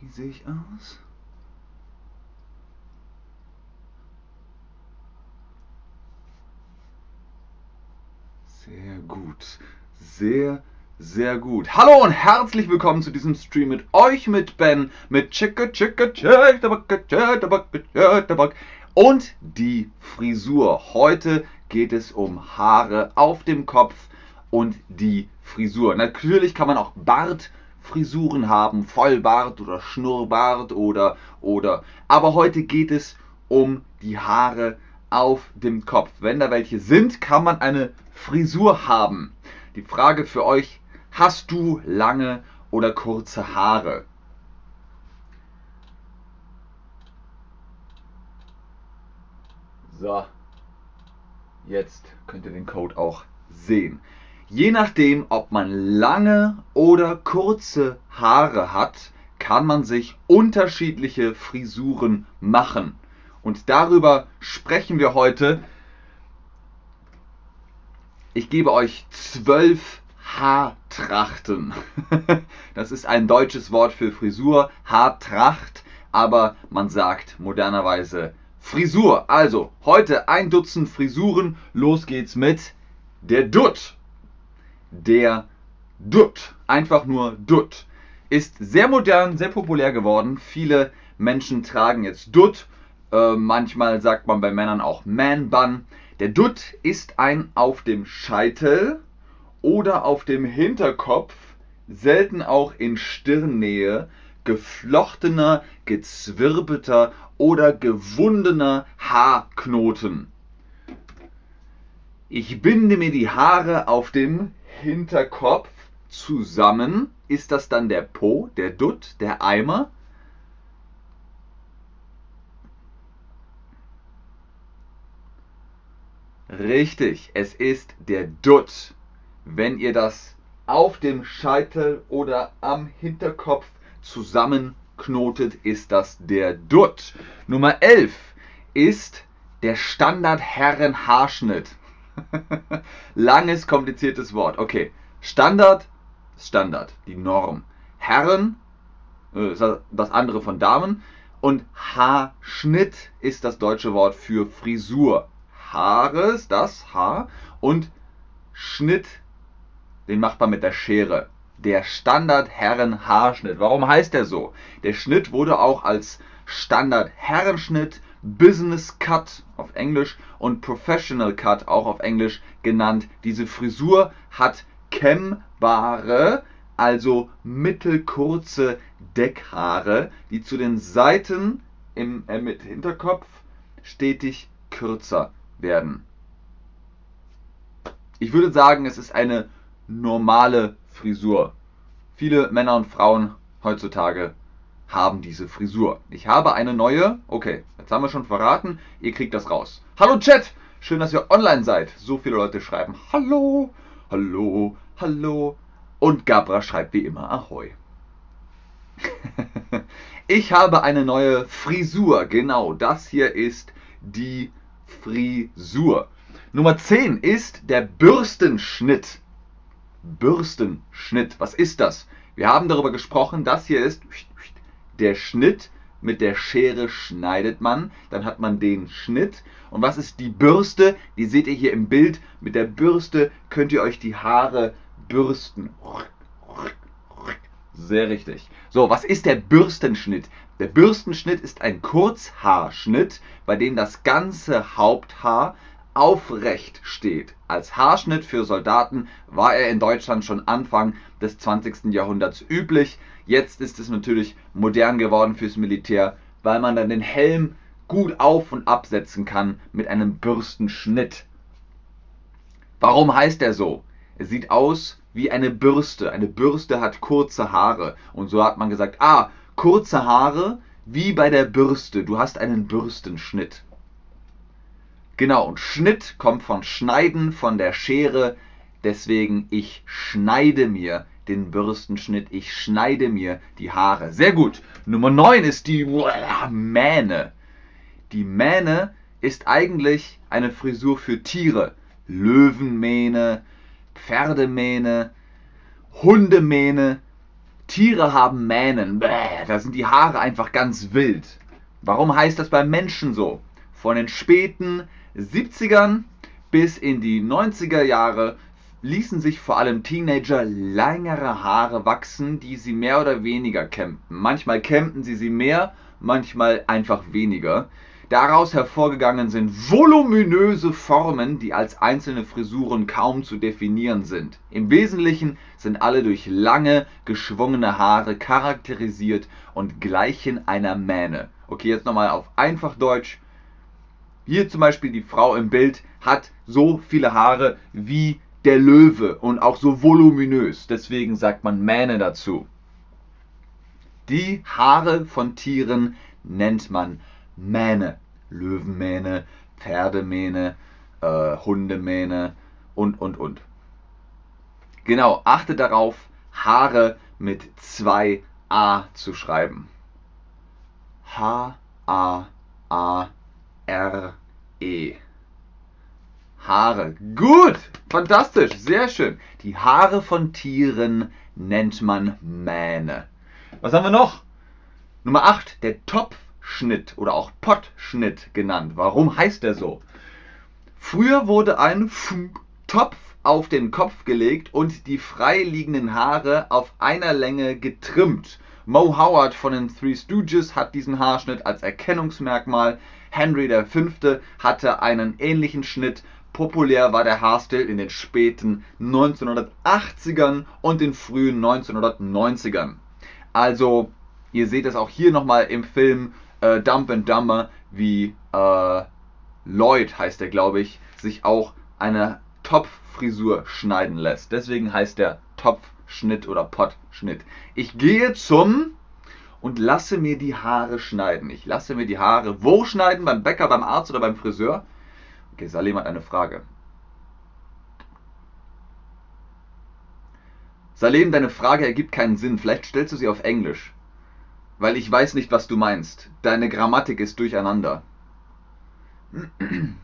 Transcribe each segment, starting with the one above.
Wie sehe ich aus? Sehr gut. Sehr, sehr gut. Hallo und herzlich willkommen zu diesem Stream mit euch, mit Ben, mit Chicka Chicka Chicka und die Frisur. Heute geht es um Haare auf dem Kopf und die Frisur. Natürlich kann man auch Bartfrisuren haben, Vollbart oder Schnurrbart oder oder. Aber heute geht es um die Haare auf dem Kopf. Wenn da welche sind, kann man eine Frisur haben. Die Frage für euch, hast du lange oder kurze Haare? So, jetzt könnt ihr den Code auch sehen. Je nachdem, ob man lange oder kurze Haare hat, kann man sich unterschiedliche Frisuren machen. Und darüber sprechen wir heute. Ich gebe euch zwölf Haartrachten. Das ist ein deutsches Wort für Frisur, Haartracht, aber man sagt modernerweise Frisur. Also, heute ein Dutzend Frisuren. Los geht's mit der Dutt. Der Dutt. Einfach nur Dutt. Ist sehr modern, sehr populär geworden. Viele Menschen tragen jetzt Dutt. Äh, manchmal sagt man bei Männern auch Man Bun. Der Dutt ist ein auf dem Scheitel oder auf dem Hinterkopf, selten auch in Stirnnähe, geflochtener, gezwirbelter oder gewundener Haarknoten. Ich binde mir die Haare auf dem Hinterkopf zusammen. Ist das dann der Po, der Dutt, der Eimer? Richtig, es ist der Dutt. Wenn ihr das auf dem Scheitel oder am Hinterkopf zusammenknotet, ist das der Dutt. Nummer 11 ist der Standard-Herren-Haarschnitt. Langes, kompliziertes Wort. Okay, Standard, Standard, die Norm. Herren, äh, das andere von Damen. Und Haarschnitt ist das deutsche Wort für Frisur. Haares, das Haar, und Schnitt, den macht man mit der Schere. Der Standard-Herren-Haarschnitt. Warum heißt der so? Der Schnitt wurde auch als Standard-Herrenschnitt, Business Cut auf Englisch und Professional Cut auch auf Englisch genannt. Diese Frisur hat kämmbare, also mittelkurze Deckhaare, die zu den Seiten im äh, mit Hinterkopf stetig kürzer werden. Ich würde sagen, es ist eine normale Frisur. Viele Männer und Frauen heutzutage haben diese Frisur. Ich habe eine neue. Okay, jetzt haben wir schon verraten. Ihr kriegt das raus. Hallo Chat! Schön, dass ihr online seid. So viele Leute schreiben Hallo, Hallo, Hallo. Und Gabra schreibt wie immer Ahoi. ich habe eine neue Frisur. Genau, das hier ist die Frisur. Nummer 10 ist der Bürstenschnitt. Bürstenschnitt, was ist das? Wir haben darüber gesprochen, das hier ist der Schnitt. Mit der Schere schneidet man, dann hat man den Schnitt. Und was ist die Bürste? Die seht ihr hier im Bild. Mit der Bürste könnt ihr euch die Haare bürsten. Sehr richtig. So, was ist der Bürstenschnitt? Der Bürstenschnitt ist ein Kurzhaarschnitt, bei dem das ganze Haupthaar aufrecht steht. Als Haarschnitt für Soldaten war er in Deutschland schon Anfang des 20. Jahrhunderts üblich. Jetzt ist es natürlich modern geworden fürs Militär, weil man dann den Helm gut auf und absetzen kann mit einem Bürstenschnitt. Warum heißt er so? Er sieht aus wie eine Bürste. Eine Bürste hat kurze Haare. Und so hat man gesagt, ah, kurze Haare wie bei der Bürste. Du hast einen Bürstenschnitt. Genau, und Schnitt kommt von Schneiden, von der Schere. Deswegen, ich schneide mir den Bürstenschnitt. Ich schneide mir die Haare. Sehr gut. Nummer 9 ist die Mähne. Die Mähne ist eigentlich eine Frisur für Tiere. Löwenmähne, Pferdemähne, Hundemähne, Tiere haben Mähnen. Bäh, da sind die Haare einfach ganz wild. Warum heißt das beim Menschen so? Von den späten 70ern bis in die 90er Jahre ließen sich vor allem Teenager längere Haare wachsen, die sie mehr oder weniger kämmten. Manchmal kämmten sie sie mehr, manchmal einfach weniger. Daraus hervorgegangen sind voluminöse Formen, die als einzelne Frisuren kaum zu definieren sind. Im Wesentlichen sind alle durch lange, geschwungene Haare charakterisiert und gleichen einer Mähne. Okay, jetzt nochmal auf einfach Deutsch. Hier zum Beispiel die Frau im Bild hat so viele Haare wie der Löwe und auch so voluminös. Deswegen sagt man Mähne dazu. Die Haare von Tieren nennt man Mähne. Löwenmähne, Pferdemähne, äh, Hundemähne und, und, und. Genau, achte darauf, Haare mit zwei A zu schreiben. H-A-A-R-E. Haare. Gut, fantastisch, sehr schön. Die Haare von Tieren nennt man Mähne. Was haben wir noch? Nummer 8, der Topfschnitt oder auch Pottschnitt genannt. Warum heißt der so? Früher wurde ein Topf auf den Kopf gelegt und die freiliegenden Haare auf einer Länge getrimmt. Mo Howard von den Three Stooges hat diesen Haarschnitt als Erkennungsmerkmal. Henry V. hatte einen ähnlichen Schnitt. Populär war der Haarstil in den späten 1980ern und den frühen 1990ern. Also, ihr seht es auch hier nochmal im Film äh, Dump and Dumber, wie äh, Lloyd heißt er, glaube ich, sich auch eine Topffrisur schneiden lässt. Deswegen heißt der Topfschnitt oder Pottschnitt. Ich gehe zum und lasse mir die Haare schneiden. Ich lasse mir die Haare wo schneiden? Beim Bäcker, beim Arzt oder beim Friseur? Okay, Salim hat eine Frage. Salim, deine Frage ergibt keinen Sinn. Vielleicht stellst du sie auf Englisch. Weil ich weiß nicht, was du meinst. Deine Grammatik ist durcheinander.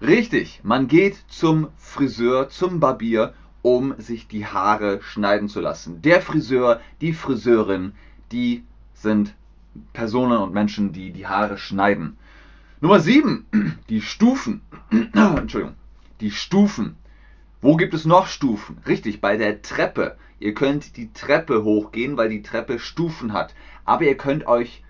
Richtig, man geht zum Friseur, zum Barbier, um sich die Haare schneiden zu lassen. Der Friseur, die Friseurin, die sind Personen und Menschen, die die Haare schneiden. Nummer 7, die Stufen. Entschuldigung, die Stufen. Wo gibt es noch Stufen? Richtig, bei der Treppe. Ihr könnt die Treppe hochgehen, weil die Treppe Stufen hat. Aber ihr könnt euch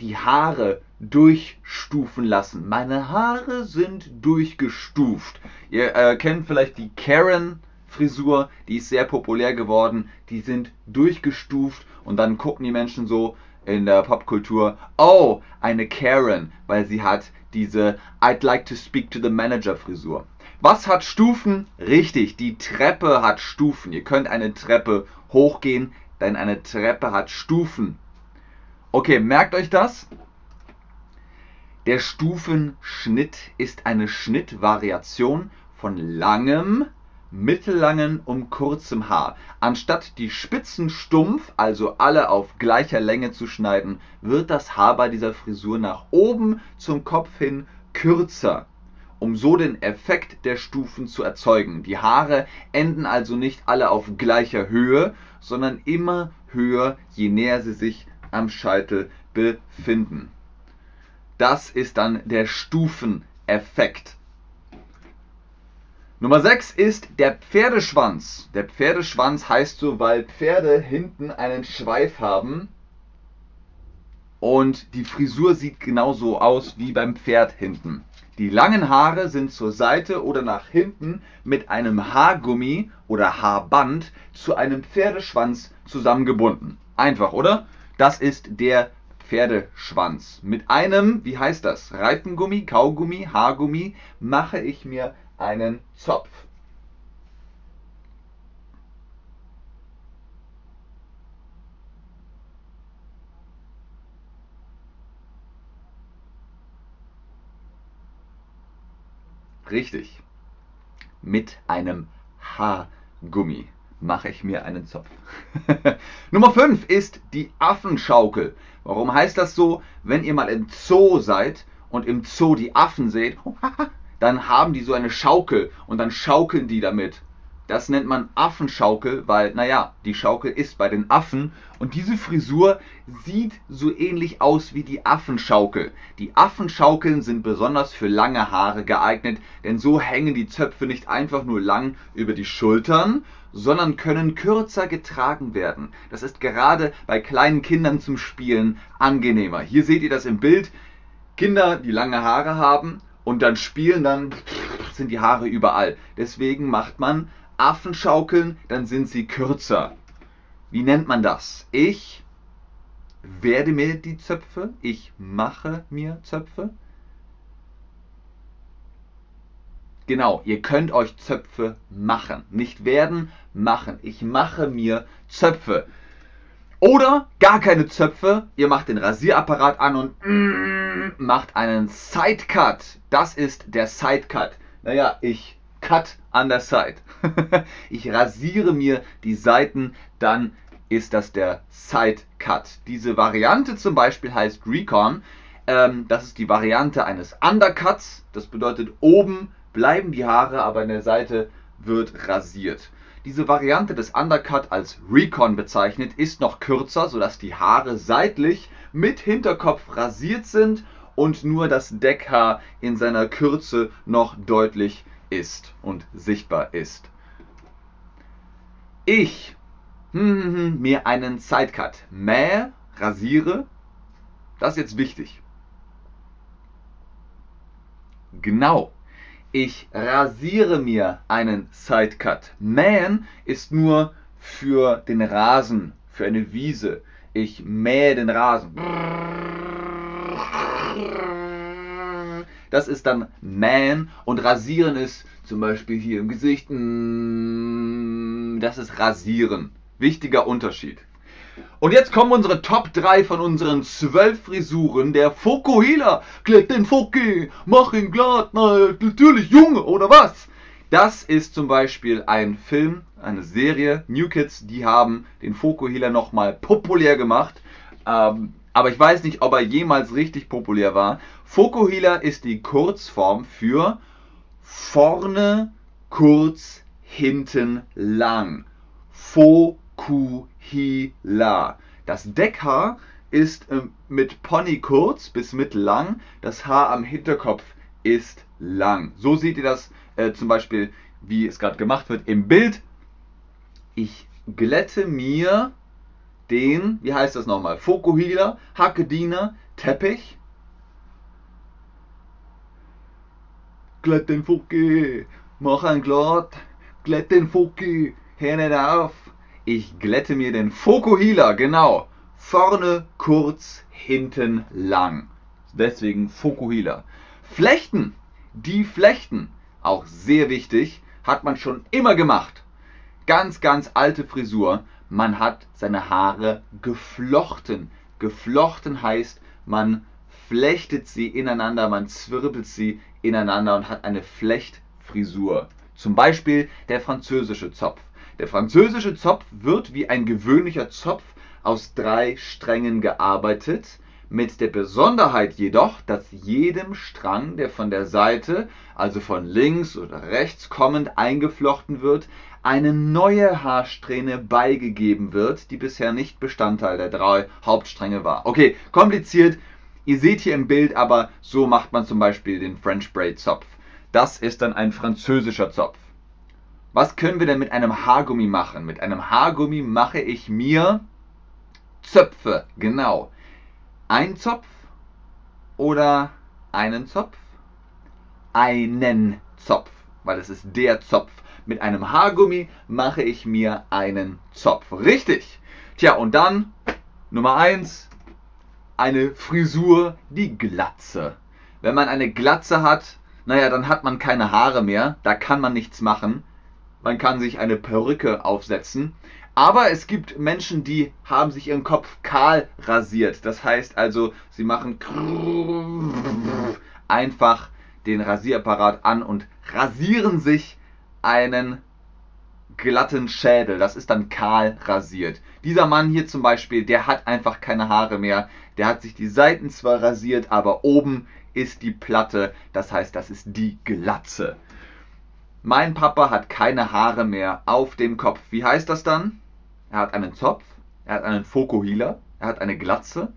die Haare durchstufen lassen. Meine Haare sind durchgestuft. Ihr äh, kennt vielleicht die Karen Frisur, die ist sehr populär geworden. Die sind durchgestuft und dann gucken die Menschen so, in der Popkultur, oh, eine Karen, weil sie hat diese I'd like to speak to the manager Frisur. Was hat Stufen? Richtig, die Treppe hat Stufen. Ihr könnt eine Treppe hochgehen, denn eine Treppe hat Stufen. Okay, merkt euch das. Der Stufenschnitt ist eine Schnittvariation von langem mittellangen und kurzem Haar. Anstatt die Spitzen stumpf, also alle auf gleicher Länge zu schneiden, wird das Haar bei dieser Frisur nach oben zum Kopf hin kürzer, um so den Effekt der Stufen zu erzeugen. Die Haare enden also nicht alle auf gleicher Höhe, sondern immer höher, je näher sie sich am Scheitel befinden. Das ist dann der Stufeneffekt. Nummer 6 ist der Pferdeschwanz. Der Pferdeschwanz heißt so, weil Pferde hinten einen Schweif haben und die Frisur sieht genauso aus wie beim Pferd hinten. Die langen Haare sind zur Seite oder nach hinten mit einem Haargummi oder Haarband zu einem Pferdeschwanz zusammengebunden. Einfach, oder? Das ist der Pferdeschwanz. Mit einem, wie heißt das? Reifengummi, Kaugummi, Haargummi mache ich mir einen Zopf. Richtig. Mit einem Haargummi mache ich mir einen Zopf. Nummer 5 ist die Affenschaukel. Warum heißt das so? Wenn ihr mal im Zoo seid und im Zoo die Affen seht, dann haben die so eine Schaukel und dann schaukeln die damit. Das nennt man Affenschaukel, weil, naja, die Schaukel ist bei den Affen und diese Frisur sieht so ähnlich aus wie die Affenschaukel. Die Affenschaukeln sind besonders für lange Haare geeignet, denn so hängen die Zöpfe nicht einfach nur lang über die Schultern, sondern können kürzer getragen werden. Das ist gerade bei kleinen Kindern zum Spielen angenehmer. Hier seht ihr das im Bild. Kinder, die lange Haare haben und dann spielen, dann sind die Haare überall. Deswegen macht man Affen schaukeln, dann sind sie kürzer. Wie nennt man das? Ich werde mir die Zöpfe, ich mache mir Zöpfe. Genau, ihr könnt euch Zöpfe machen. Nicht werden, machen. Ich mache mir Zöpfe. Oder gar keine Zöpfe, ihr macht den Rasierapparat an und macht einen Sidecut. Das ist der Sidecut. Naja, ich cut an der Side. ich rasiere mir die Seiten, dann ist das der Side Cut. Diese Variante zum Beispiel heißt Recon. Ähm, das ist die Variante eines Undercuts. Das bedeutet, oben bleiben die Haare, aber an der Seite wird rasiert. Diese Variante des Undercut als Recon bezeichnet ist noch kürzer, sodass die Haare seitlich mit Hinterkopf rasiert sind und nur das Deckhaar in seiner Kürze noch deutlich ist und sichtbar ist. Ich hm, hm, hm, mir einen Sidecut mähe, rasiere, das ist jetzt wichtig. Genau. Ich rasiere mir einen Sidecut. Mähen ist nur für den Rasen, für eine Wiese. Ich mähe den Rasen. Das ist dann mähen und rasieren ist zum Beispiel hier im Gesicht. Mm, das ist rasieren. Wichtiger Unterschied. Und jetzt kommen unsere Top 3 von unseren 12 Frisuren. Der Fokuhila. Glätt den Foki. Mach ihn glatt. Na, natürlich Junge, oder was? Das ist zum Beispiel ein Film, eine Serie. New Kids, die haben den Fokuhila nochmal populär gemacht. Ähm, aber ich weiß nicht, ob er jemals richtig populär war. Fokuhila ist die Kurzform für vorne kurz, hinten lang. Fokuhila. Das Deckhaar ist äh, mit Pony kurz bis mittellang. Das Haar am Hinterkopf ist lang. So seht ihr das äh, zum Beispiel, wie es gerade gemacht wird im Bild. Ich glätte mir den, wie heißt das nochmal? Fokuhila, Hackediener, Teppich. Glätt den Fuki, mach ein glatt, glätt den Fuki, hör nicht auf. Ich glätte mir den Fokuhila, genau. Vorne kurz, hinten lang. Deswegen Fokuhila. Flechten, die Flechten, auch sehr wichtig, hat man schon immer gemacht. Ganz, ganz alte Frisur man hat seine Haare geflochten. Geflochten heißt, man flechtet sie ineinander, man zwirbelt sie ineinander und hat eine Flechtfrisur. Zum Beispiel der französische Zopf. Der französische Zopf wird wie ein gewöhnlicher Zopf aus drei Strängen gearbeitet, mit der Besonderheit jedoch, dass jedem Strang, der von der Seite, also von links oder rechts kommend eingeflochten wird, eine neue Haarsträhne beigegeben wird, die bisher nicht Bestandteil der drei Hauptstränge war. Okay, kompliziert. Ihr seht hier im Bild aber, so macht man zum Beispiel den French Braid Zopf. Das ist dann ein französischer Zopf. Was können wir denn mit einem Haargummi machen? Mit einem Haargummi mache ich mir Zöpfe, genau. Ein Zopf oder einen Zopf? Einen Zopf, weil es ist der Zopf. Mit einem Haargummi mache ich mir einen Zopf. Richtig. Tja, und dann Nummer 1, eine Frisur, die Glatze. Wenn man eine Glatze hat, naja, dann hat man keine Haare mehr, da kann man nichts machen. Man kann sich eine Perücke aufsetzen. Aber es gibt Menschen, die haben sich ihren Kopf kahl rasiert. Das heißt also, sie machen einfach den Rasierapparat an und rasieren sich einen glatten Schädel. Das ist dann kahl rasiert. Dieser Mann hier zum Beispiel, der hat einfach keine Haare mehr. Der hat sich die Seiten zwar rasiert, aber oben ist die Platte, das heißt, das ist die Glatze. Mein Papa hat keine Haare mehr auf dem Kopf. Wie heißt das dann? Er hat einen Zopf, er hat einen Fokuhila, er hat eine Glatze.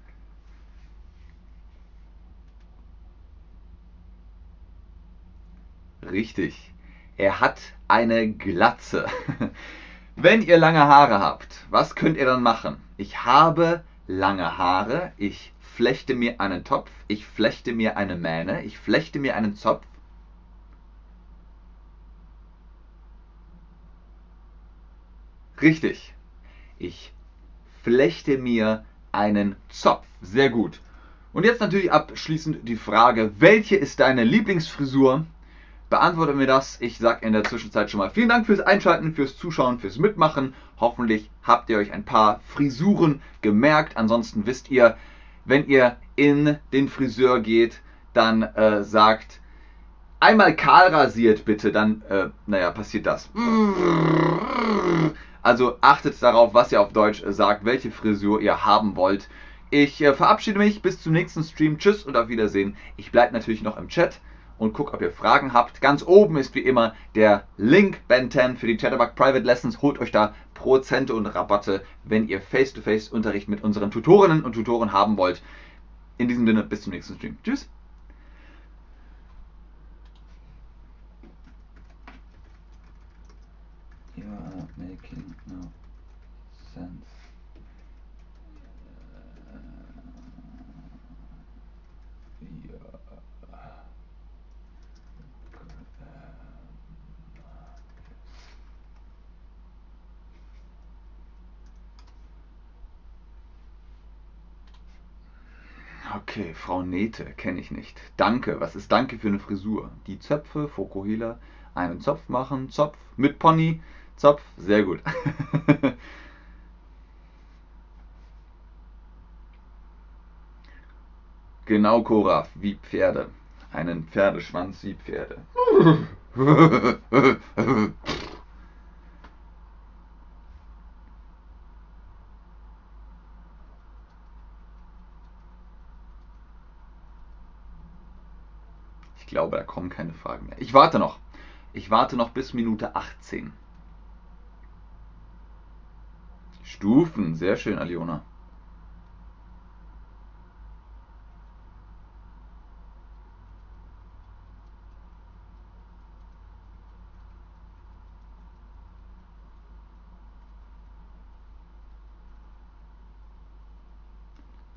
Richtig. Er hat eine Glatze. Wenn ihr lange Haare habt, was könnt ihr dann machen? Ich habe lange Haare, ich flechte mir einen Topf, ich flechte mir eine Mähne, ich flechte mir einen Zopf. Richtig. Ich flechte mir einen Zopf. Sehr gut. Und jetzt natürlich abschließend die Frage, welche ist deine Lieblingsfrisur? Beantworte mir das. Ich sage in der Zwischenzeit schon mal vielen Dank fürs Einschalten, fürs Zuschauen, fürs Mitmachen. Hoffentlich habt ihr euch ein paar Frisuren gemerkt. Ansonsten wisst ihr, wenn ihr in den Friseur geht, dann äh, sagt einmal kahl rasiert bitte, dann, äh, naja, passiert das. Also achtet darauf, was ihr auf Deutsch sagt, welche Frisur ihr haben wollt. Ich äh, verabschiede mich bis zum nächsten Stream. Tschüss und auf Wiedersehen. Ich bleibe natürlich noch im Chat und gucke, ob ihr Fragen habt. Ganz oben ist wie immer der Link Ben 10 für die Chatterbug Private Lessons. Holt euch da Prozente und Rabatte, wenn ihr Face-to-Face-Unterricht mit unseren Tutorinnen und Tutoren haben wollt. In diesem Sinne, bis zum nächsten Stream. Tschüss. Okay, Frau Nete, kenne ich nicht. Danke, was ist Danke für eine Frisur? Die Zöpfe, Fokuhila, einen Zopf machen, Zopf mit Pony, Zopf, sehr gut. genau, Cora, wie Pferde. Einen Pferdeschwanz wie Pferde. glaube, da kommen keine Fragen mehr. Ich warte noch. Ich warte noch bis Minute 18. Stufen, sehr schön, Aliona.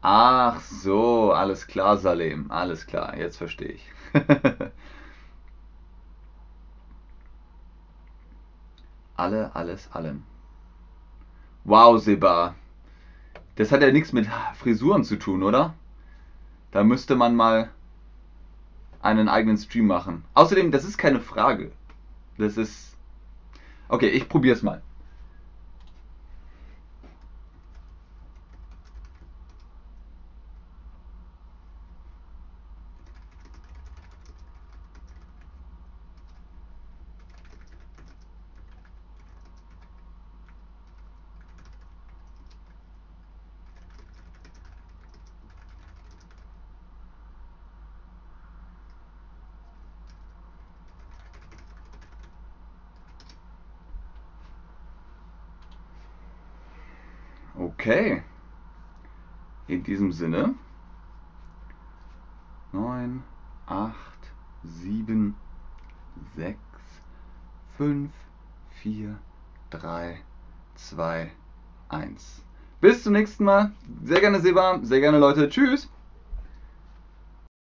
Ach so, alles klar, Salem. Alles klar, jetzt verstehe ich. Alle, alles, allem. Wow, Seba. Das hat ja nichts mit Frisuren zu tun, oder? Da müsste man mal einen eigenen Stream machen. Außerdem, das ist keine Frage. Das ist. Okay, ich probiere es mal. Okay. In diesem Sinne. 9, 8, 7, 6, 5, 4, 3, 2, 1. Bis zum nächsten Mal. Sehr gerne Seba, sehr gerne Leute. Tschüss.